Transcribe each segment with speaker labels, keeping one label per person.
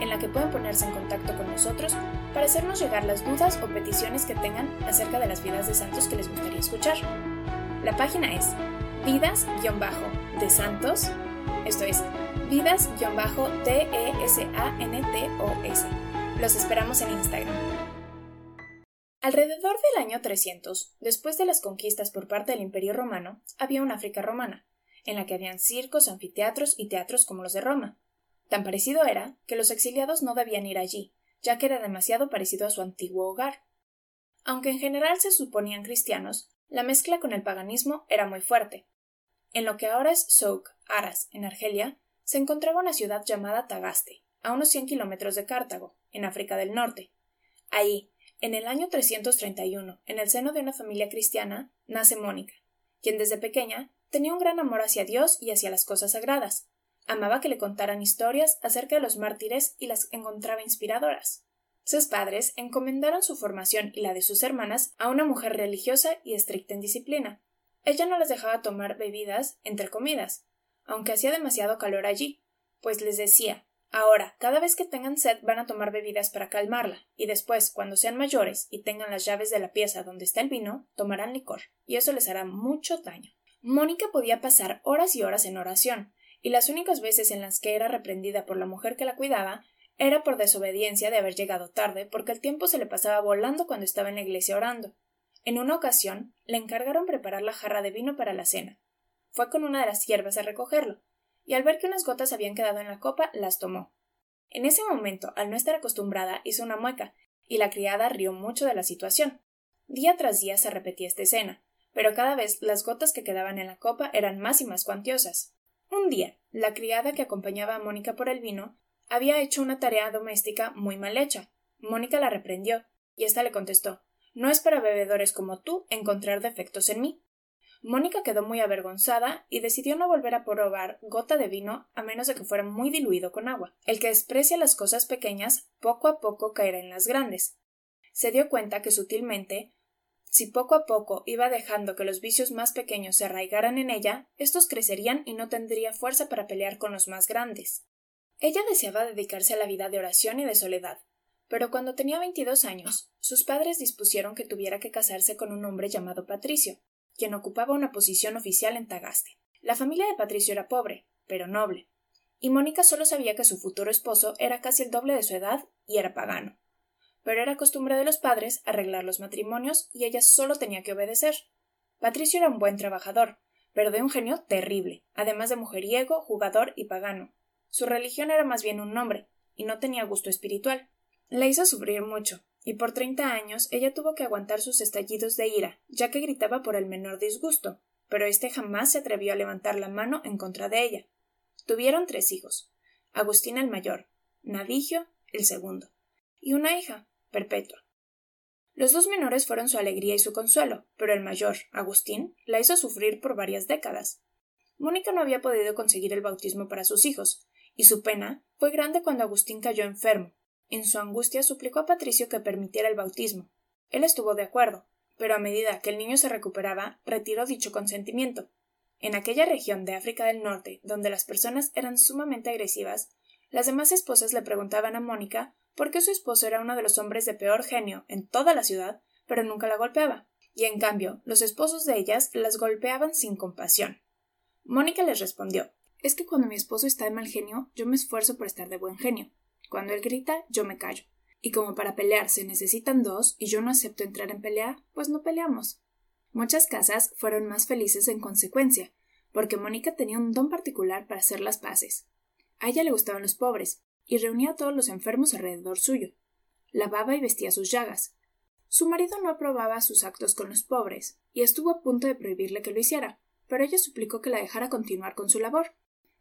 Speaker 1: en la que pueden ponerse en contacto con nosotros para hacernos llegar las dudas o peticiones que tengan acerca de las vidas de santos que les gustaría escuchar. La página es vidas-de santos, esto es vidas-d-e-s-a-n-t-o-s. Los esperamos en Instagram. Alrededor del año 300, después de las conquistas por parte del Imperio Romano, había una África romana, en la que habían circos, anfiteatros y teatros como los de Roma. Tan parecido era que los exiliados no debían ir allí, ya que era demasiado parecido a su antiguo hogar. Aunque en general se suponían cristianos, la mezcla con el paganismo era muy fuerte. En lo que ahora es Souk, Aras, en Argelia, se encontraba una ciudad llamada Tagaste, a unos cien kilómetros de Cartago, en África del Norte. Ahí, en el año 331, en el seno de una familia cristiana, nace Mónica, quien desde pequeña tenía un gran amor hacia Dios y hacia las cosas sagradas, Amaba que le contaran historias acerca de los mártires y las encontraba inspiradoras. Sus padres encomendaron su formación y la de sus hermanas a una mujer religiosa y estricta en disciplina. Ella no les dejaba tomar bebidas entre comidas, aunque hacía demasiado calor allí, pues les decía Ahora, cada vez que tengan sed van a tomar bebidas para calmarla, y después, cuando sean mayores y tengan las llaves de la pieza donde está el vino, tomarán licor, y eso les hará mucho daño. Mónica podía pasar horas y horas en oración, y las únicas veces en las que era reprendida por la mujer que la cuidaba era por desobediencia de haber llegado tarde, porque el tiempo se le pasaba volando cuando estaba en la iglesia orando. En una ocasión le encargaron preparar la jarra de vino para la cena. Fue con una de las siervas a recogerlo, y al ver que unas gotas habían quedado en la copa, las tomó. En ese momento, al no estar acostumbrada, hizo una mueca, y la criada rió mucho de la situación. Día tras día se repetía esta escena, pero cada vez las gotas que quedaban en la copa eran más y más cuantiosas. Un día, la criada que acompañaba a Mónica por el vino había hecho una tarea doméstica muy mal hecha. Mónica la reprendió, y ésta le contestó No es para bebedores como tú encontrar defectos en mí. Mónica quedó muy avergonzada y decidió no volver a probar gota de vino a menos de que fuera muy diluido con agua. El que desprecia las cosas pequeñas poco a poco caerá en las grandes. Se dio cuenta que sutilmente si poco a poco iba dejando que los vicios más pequeños se arraigaran en ella, estos crecerían y no tendría fuerza para pelear con los más grandes. Ella deseaba dedicarse a la vida de oración y de soledad, pero cuando tenía veintidós años, sus padres dispusieron que tuviera que casarse con un hombre llamado Patricio, quien ocupaba una posición oficial en Tagaste. La familia de Patricio era pobre, pero noble, y Mónica solo sabía que su futuro esposo era casi el doble de su edad y era pagano pero era costumbre de los padres arreglar los matrimonios y ella solo tenía que obedecer. Patricio era un buen trabajador, pero de un genio terrible, además de mujeriego, jugador y pagano. Su religión era más bien un nombre, y no tenía gusto espiritual. La hizo sufrir mucho, y por treinta años ella tuvo que aguantar sus estallidos de ira, ya que gritaba por el menor disgusto, pero éste jamás se atrevió a levantar la mano en contra de ella. Tuvieron tres hijos Agustín el mayor, Nadigio el segundo, y una hija, perpetua. Los dos menores fueron su alegría y su consuelo, pero el mayor, Agustín, la hizo sufrir por varias décadas. Mónica no había podido conseguir el bautismo para sus hijos, y su pena fue grande cuando Agustín cayó enfermo. En su angustia suplicó a Patricio que permitiera el bautismo. Él estuvo de acuerdo, pero a medida que el niño se recuperaba, retiró dicho consentimiento. En aquella región de África del Norte, donde las personas eran sumamente agresivas, las demás esposas le preguntaban a Mónica porque su esposo era uno de los hombres de peor genio en toda la ciudad, pero nunca la golpeaba, y en cambio los esposos de ellas las golpeaban sin compasión. Mónica les respondió Es que cuando mi esposo está de mal genio, yo me esfuerzo por estar de buen genio. Cuando él grita, yo me callo. Y como para pelear se necesitan dos y yo no acepto entrar en pelea, pues no peleamos. Muchas casas fueron más felices en consecuencia, porque Mónica tenía un don particular para hacer las paces. A ella le gustaban los pobres, y reunía a todos los enfermos alrededor suyo. Lavaba y vestía sus llagas. Su marido no aprobaba sus actos con los pobres, y estuvo a punto de prohibirle que lo hiciera, pero ella suplicó que la dejara continuar con su labor.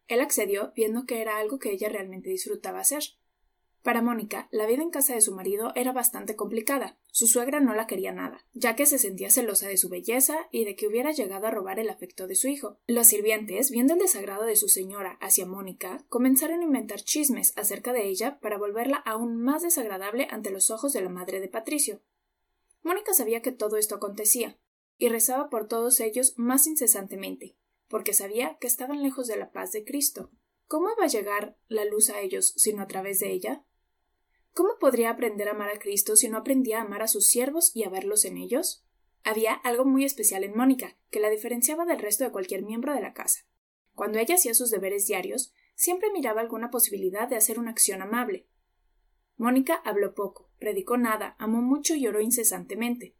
Speaker 1: Él accedió, viendo que era algo que ella realmente disfrutaba hacer. Para Mónica, la vida en casa de su marido era bastante complicada. Su suegra no la quería nada, ya que se sentía celosa de su belleza y de que hubiera llegado a robar el afecto de su hijo. Los sirvientes, viendo el desagrado de su señora hacia Mónica, comenzaron a inventar chismes acerca de ella para volverla aún más desagradable ante los ojos de la madre de Patricio. Mónica sabía que todo esto acontecía, y rezaba por todos ellos más incesantemente, porque sabía que estaban lejos de la paz de Cristo. ¿Cómo iba a llegar la luz a ellos sino a través de ella? ¿Cómo podría aprender a amar a Cristo si no aprendía a amar a sus siervos y a verlos en ellos? Había algo muy especial en Mónica, que la diferenciaba del resto de cualquier miembro de la casa. Cuando ella hacía sus deberes diarios, siempre miraba alguna posibilidad de hacer una acción amable. Mónica habló poco, predicó nada, amó mucho y oró incesantemente.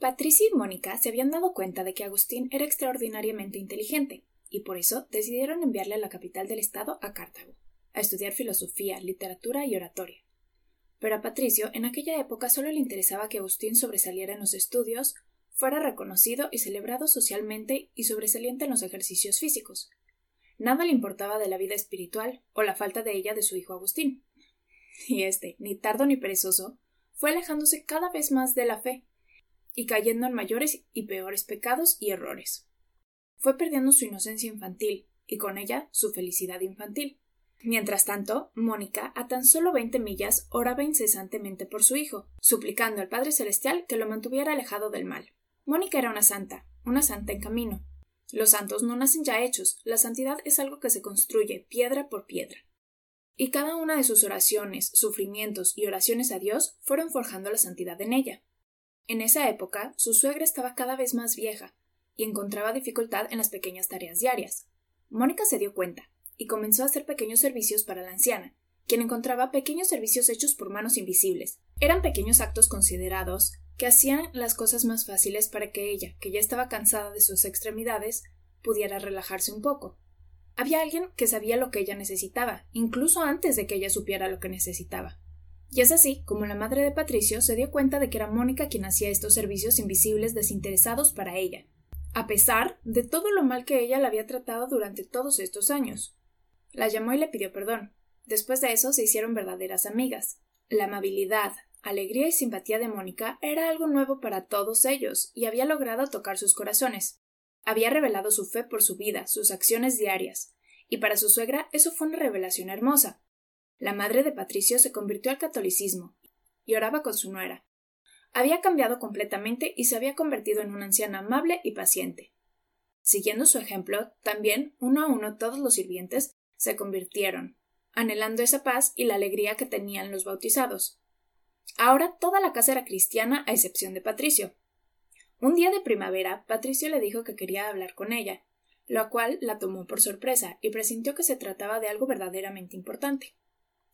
Speaker 1: Patricia y Mónica se habían dado cuenta de que Agustín era extraordinariamente inteligente, y por eso decidieron enviarle a la capital del estado, a Cartago, a estudiar filosofía, literatura y oratoria. Pero a Patricio en aquella época solo le interesaba que Agustín sobresaliera en los estudios, fuera reconocido y celebrado socialmente y sobresaliente en los ejercicios físicos. Nada le importaba de la vida espiritual o la falta de ella de su hijo Agustín. Y éste, ni tardo ni perezoso, fue alejándose cada vez más de la fe y cayendo en mayores y peores pecados y errores. Fue perdiendo su inocencia infantil y con ella su felicidad infantil. Mientras tanto, Mónica, a tan solo veinte millas, oraba incesantemente por su hijo, suplicando al Padre Celestial que lo mantuviera alejado del mal. Mónica era una santa, una santa en camino. Los santos no nacen ya hechos, la santidad es algo que se construye piedra por piedra. Y cada una de sus oraciones, sufrimientos y oraciones a Dios fueron forjando la santidad en ella. En esa época, su suegra estaba cada vez más vieja y encontraba dificultad en las pequeñas tareas diarias. Mónica se dio cuenta, y comenzó a hacer pequeños servicios para la anciana, quien encontraba pequeños servicios hechos por manos invisibles. Eran pequeños actos considerados que hacían las cosas más fáciles para que ella, que ya estaba cansada de sus extremidades, pudiera relajarse un poco. Había alguien que sabía lo que ella necesitaba, incluso antes de que ella supiera lo que necesitaba. Y es así como la madre de Patricio se dio cuenta de que era Mónica quien hacía estos servicios invisibles desinteresados para ella, a pesar de todo lo mal que ella la había tratado durante todos estos años. La llamó y le pidió perdón. Después de eso se hicieron verdaderas amigas. La amabilidad, alegría y simpatía de Mónica era algo nuevo para todos ellos, y había logrado tocar sus corazones. Había revelado su fe por su vida, sus acciones diarias, y para su suegra eso fue una revelación hermosa. La madre de Patricio se convirtió al catolicismo y oraba con su nuera. Había cambiado completamente y se había convertido en una anciana amable y paciente. Siguiendo su ejemplo, también, uno a uno, todos los sirvientes se convirtieron, anhelando esa paz y la alegría que tenían los bautizados. Ahora toda la casa era cristiana a excepción de Patricio. Un día de primavera, Patricio le dijo que quería hablar con ella, lo cual la tomó por sorpresa y presintió que se trataba de algo verdaderamente importante.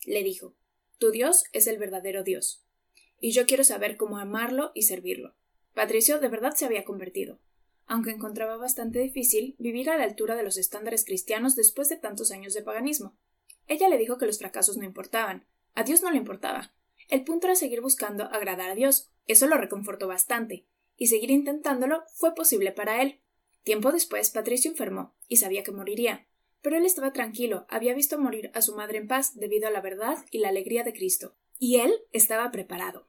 Speaker 1: Le dijo Tu Dios es el verdadero Dios, y yo quiero saber cómo amarlo y servirlo. Patricio de verdad se había convertido aunque encontraba bastante difícil vivir a la altura de los estándares cristianos después de tantos años de paganismo. Ella le dijo que los fracasos no importaban. A Dios no le importaba. El punto era seguir buscando agradar a Dios. Eso lo reconfortó bastante. Y seguir intentándolo fue posible para él. Tiempo después, Patricio enfermó y sabía que moriría. Pero él estaba tranquilo, había visto morir a su madre en paz debido a la verdad y la alegría de Cristo. Y él estaba preparado.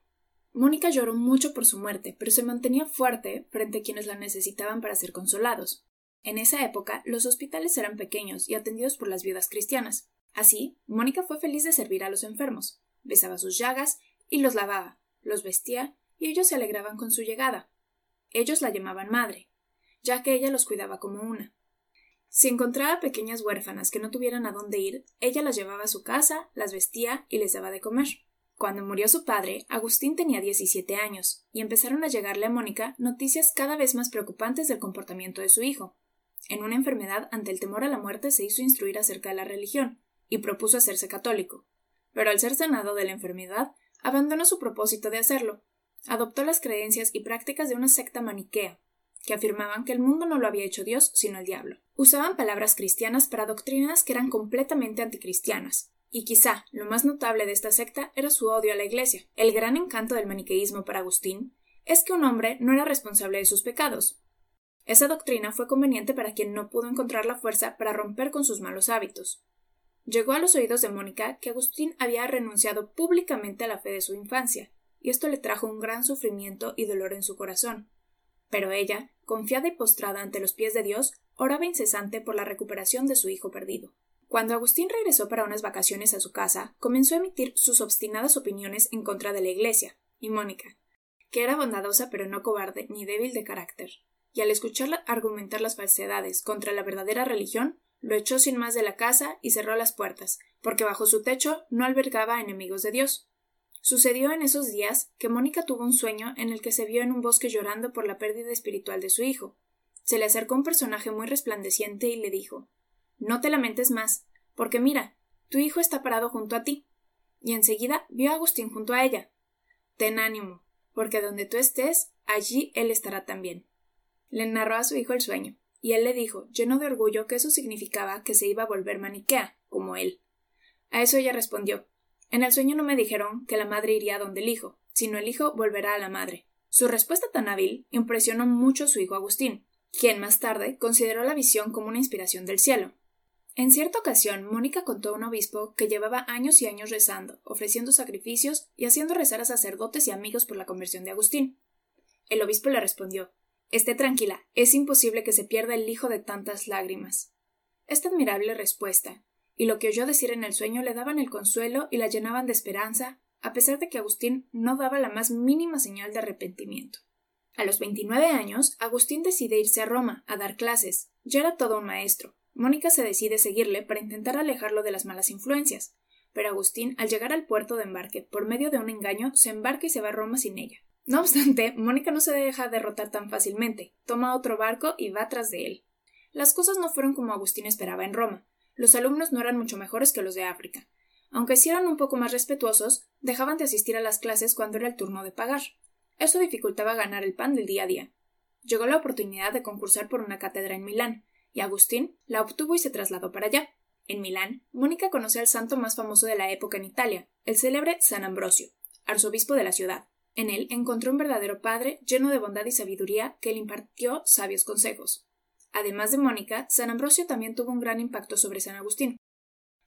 Speaker 1: Mónica lloró mucho por su muerte, pero se mantenía fuerte frente a quienes la necesitaban para ser consolados. En esa época, los hospitales eran pequeños y atendidos por las viudas cristianas. Así, Mónica fue feliz de servir a los enfermos. Besaba sus llagas y los lavaba, los vestía y ellos se alegraban con su llegada. Ellos la llamaban madre, ya que ella los cuidaba como una. Si encontraba pequeñas huérfanas que no tuvieran a dónde ir, ella las llevaba a su casa, las vestía y les daba de comer. Cuando murió su padre, Agustín tenía 17 años, y empezaron a llegarle a Mónica noticias cada vez más preocupantes del comportamiento de su hijo. En una enfermedad, ante el temor a la muerte, se hizo instruir acerca de la religión, y propuso hacerse católico. Pero al ser sanado de la enfermedad, abandonó su propósito de hacerlo. Adoptó las creencias y prácticas de una secta maniquea, que afirmaban que el mundo no lo había hecho Dios, sino el diablo. Usaban palabras cristianas para doctrinas que eran completamente anticristianas, y quizá lo más notable de esta secta era su odio a la Iglesia. El gran encanto del maniqueísmo para Agustín es que un hombre no era responsable de sus pecados. Esa doctrina fue conveniente para quien no pudo encontrar la fuerza para romper con sus malos hábitos. Llegó a los oídos de Mónica que Agustín había renunciado públicamente a la fe de su infancia, y esto le trajo un gran sufrimiento y dolor en su corazón. Pero ella, confiada y postrada ante los pies de Dios, oraba incesante por la recuperación de su hijo perdido. Cuando Agustín regresó para unas vacaciones a su casa, comenzó a emitir sus obstinadas opiniones en contra de la Iglesia, y Mónica, que era bondadosa pero no cobarde ni débil de carácter, y al escucharla argumentar las falsedades contra la verdadera religión, lo echó sin más de la casa y cerró las puertas, porque bajo su techo no albergaba enemigos de Dios. Sucedió en esos días que Mónica tuvo un sueño en el que se vio en un bosque llorando por la pérdida espiritual de su hijo. Se le acercó un personaje muy resplandeciente y le dijo No te lamentes más, porque mira, tu hijo está parado junto a ti. Y enseguida vio a Agustín junto a ella. Ten ánimo, porque donde tú estés, allí él estará también. Le narró a su hijo el sueño, y él le dijo, lleno de orgullo, que eso significaba que se iba a volver maniquea, como él. A eso ella respondió En el sueño no me dijeron que la madre iría donde el hijo, sino el hijo volverá a la madre. Su respuesta tan hábil impresionó mucho a su hijo Agustín, quien más tarde consideró la visión como una inspiración del cielo. En cierta ocasión, Mónica contó a un obispo que llevaba años y años rezando, ofreciendo sacrificios y haciendo rezar a sacerdotes y amigos por la conversión de Agustín. El obispo le respondió Esté tranquila, es imposible que se pierda el hijo de tantas lágrimas. Esta admirable respuesta, y lo que oyó decir en el sueño le daban el consuelo y la llenaban de esperanza, a pesar de que Agustín no daba la más mínima señal de arrepentimiento. A los veintinueve años, Agustín decide irse a Roma a dar clases. Ya era todo un maestro. Mónica se decide seguirle para intentar alejarlo de las malas influencias. Pero Agustín, al llegar al puerto de embarque por medio de un engaño, se embarca y se va a Roma sin ella. No obstante, Mónica no se deja derrotar tan fácilmente, toma otro barco y va tras de él. Las cosas no fueron como Agustín esperaba en Roma. Los alumnos no eran mucho mejores que los de África. Aunque sí eran un poco más respetuosos, dejaban de asistir a las clases cuando era el turno de pagar. Eso dificultaba ganar el pan del día a día. Llegó la oportunidad de concursar por una cátedra en Milán, y Agustín la obtuvo y se trasladó para allá. En Milán, Mónica conoció al santo más famoso de la época en Italia, el célebre San Ambrosio, arzobispo de la ciudad. En él encontró un verdadero padre lleno de bondad y sabiduría que le impartió sabios consejos. Además de Mónica, San Ambrosio también tuvo un gran impacto sobre San Agustín,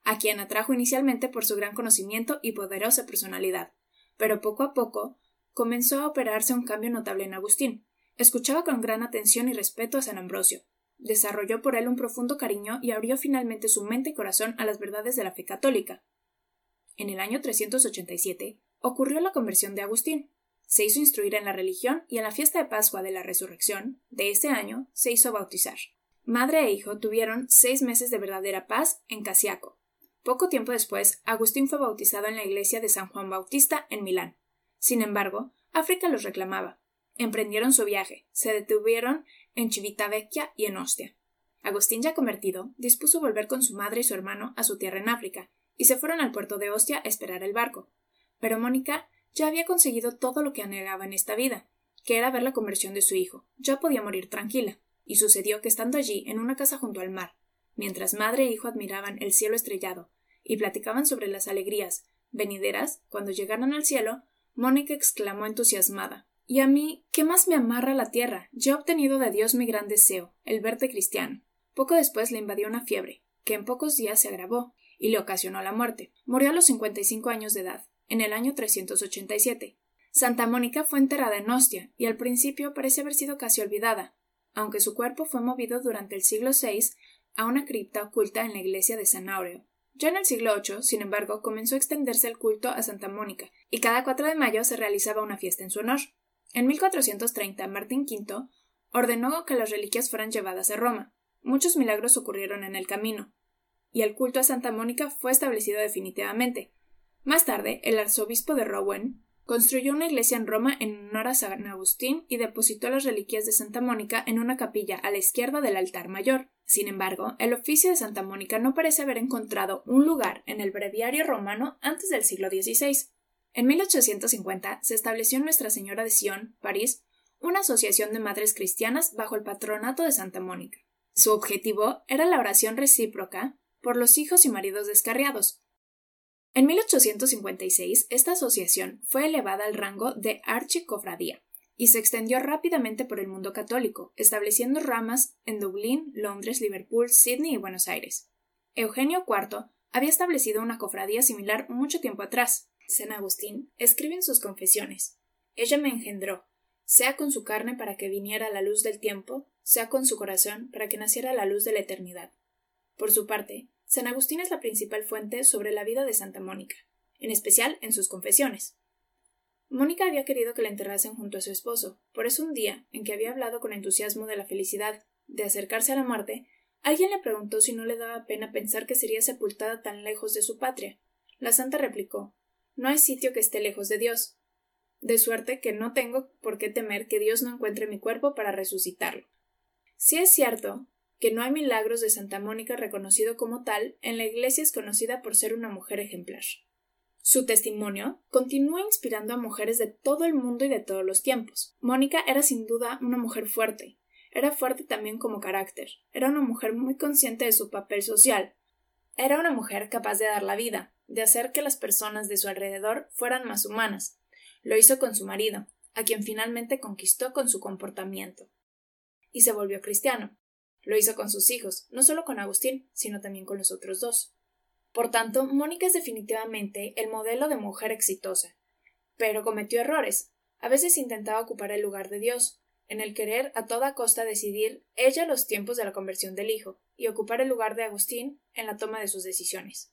Speaker 1: a quien atrajo inicialmente por su gran conocimiento y poderosa personalidad, pero poco a poco comenzó a operarse un cambio notable en Agustín. Escuchaba con gran atención y respeto a San Ambrosio, desarrolló por él un profundo cariño y abrió finalmente su mente y corazón a las verdades de la fe católica. En el año 387 ocurrió la conversión de Agustín, se hizo instruir en la religión y en la fiesta de Pascua de la Resurrección de ese año se hizo bautizar. Madre e hijo tuvieron seis meses de verdadera paz en Casiaco. Poco tiempo después, Agustín fue bautizado en la iglesia de San Juan Bautista en Milán. Sin embargo, África los reclamaba. Emprendieron su viaje, se detuvieron en Civitavecchia y en Ostia. Agustín ya convertido, dispuso volver con su madre y su hermano a su tierra en África, y se fueron al puerto de Ostia a esperar el barco. Pero Mónica ya había conseguido todo lo que anhelaba en esta vida, que era ver la conversión de su hijo. Ya podía morir tranquila. Y sucedió que estando allí, en una casa junto al mar, mientras madre e hijo admiraban el cielo estrellado y platicaban sobre las alegrías venideras, cuando llegaron al cielo, Mónica exclamó entusiasmada Y a mí, ¿qué más me amarra la tierra? Ya he obtenido de Dios mi gran deseo, el verte cristiano. Poco después le invadió una fiebre, que en pocos días se agravó, y le ocasionó la muerte. Murió a los cincuenta y cinco años de edad en el año 387. Santa Mónica fue enterrada en Ostia y al principio parece haber sido casi olvidada, aunque su cuerpo fue movido durante el siglo VI a una cripta oculta en la iglesia de San Aureo. Ya en el siglo VIII, sin embargo, comenzó a extenderse el culto a Santa Mónica, y cada 4 de mayo se realizaba una fiesta en su honor. En 1430, Martín V ordenó que las reliquias fueran llevadas a Roma. Muchos milagros ocurrieron en el camino, y el culto a Santa Mónica fue establecido definitivamente, más tarde, el arzobispo de Rouen construyó una iglesia en Roma en honor a San Agustín y depositó las reliquias de Santa Mónica en una capilla a la izquierda del altar mayor. Sin embargo, el oficio de Santa Mónica no parece haber encontrado un lugar en el breviario romano antes del siglo XVI. En 1850 se estableció en Nuestra Señora de Sion, París, una asociación de madres cristianas bajo el patronato de Santa Mónica. Su objetivo era la oración recíproca por los hijos y maridos descarriados, en 1856, esta asociación fue elevada al rango de archicofradía y se extendió rápidamente por el mundo católico, estableciendo ramas en Dublín, Londres, Liverpool, Sydney y Buenos Aires. Eugenio IV había establecido una cofradía similar mucho tiempo atrás. San Agustín escribe en sus confesiones Ella me engendró, sea con su carne para que viniera la luz del tiempo, sea con su corazón para que naciera la luz de la eternidad. Por su parte, San Agustín es la principal fuente sobre la vida de Santa Mónica, en especial en sus confesiones. Mónica había querido que la enterrasen junto a su esposo, por eso un día, en que había hablado con entusiasmo de la felicidad de acercarse a la muerte, alguien le preguntó si no le daba pena pensar que sería sepultada tan lejos de su patria. La santa replicó No hay sitio que esté lejos de Dios. De suerte que no tengo por qué temer que Dios no encuentre mi cuerpo para resucitarlo. Si es cierto que no hay milagros de Santa Mónica reconocido como tal, en la Iglesia es conocida por ser una mujer ejemplar. Su testimonio continúa inspirando a mujeres de todo el mundo y de todos los tiempos. Mónica era sin duda una mujer fuerte, era fuerte también como carácter, era una mujer muy consciente de su papel social, era una mujer capaz de dar la vida, de hacer que las personas de su alrededor fueran más humanas. Lo hizo con su marido, a quien finalmente conquistó con su comportamiento. Y se volvió cristiano. Lo hizo con sus hijos, no solo con Agustín, sino también con los otros dos. Por tanto, Mónica es definitivamente el modelo de mujer exitosa. Pero cometió errores. A veces intentaba ocupar el lugar de Dios, en el querer a toda costa decidir ella los tiempos de la conversión del hijo, y ocupar el lugar de Agustín en la toma de sus decisiones.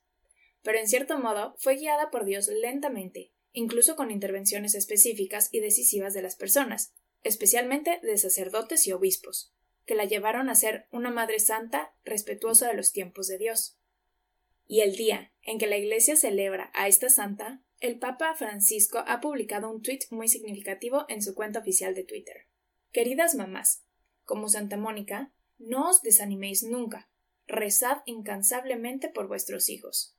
Speaker 1: Pero en cierto modo fue guiada por Dios lentamente, incluso con intervenciones específicas y decisivas de las personas, especialmente de sacerdotes y obispos, que la llevaron a ser una madre santa respetuosa de los tiempos de Dios. Y el día en que la Iglesia celebra a esta santa, el Papa Francisco ha publicado un tuit muy significativo en su cuenta oficial de Twitter. Queridas mamás, como Santa Mónica, no os desaniméis nunca. Rezad incansablemente por vuestros hijos.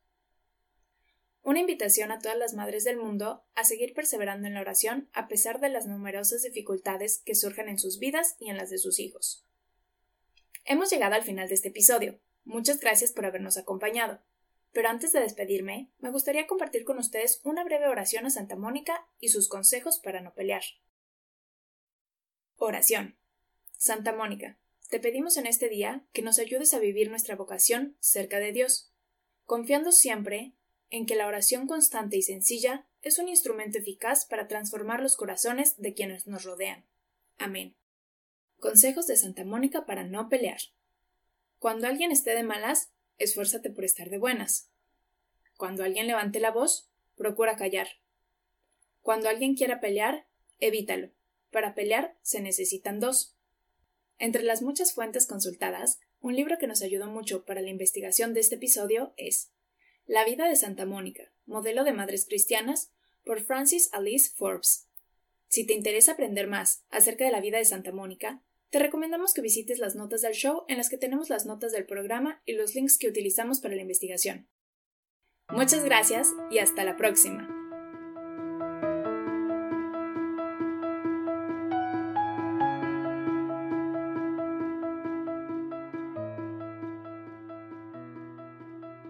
Speaker 1: Una invitación a todas las madres del mundo a seguir perseverando en la oración a pesar de las numerosas dificultades que surgen en sus vidas y en las de sus hijos. Hemos llegado al final de este episodio. Muchas gracias por habernos acompañado. Pero antes de despedirme, me gustaría compartir con ustedes una breve oración a Santa Mónica y sus consejos para no pelear. Oración. Santa Mónica, te pedimos en este día que nos ayudes a vivir nuestra vocación cerca de Dios, confiando siempre en que la oración constante y sencilla es un instrumento eficaz para transformar los corazones de quienes nos rodean. Amén. Consejos de Santa Mónica para no pelear. Cuando alguien esté de malas, esfuérzate por estar de buenas. Cuando alguien levante la voz, procura callar. Cuando alguien quiera pelear, evítalo. Para pelear se necesitan dos. Entre las muchas fuentes consultadas, un libro que nos ayudó mucho para la investigación de este episodio es La vida de Santa Mónica, modelo de madres cristianas, por Francis Alice Forbes. Si te interesa aprender más acerca de la vida de Santa Mónica, te recomendamos que visites las notas del show en las que tenemos las notas del programa y los links que utilizamos para la investigación. Muchas gracias y hasta la próxima.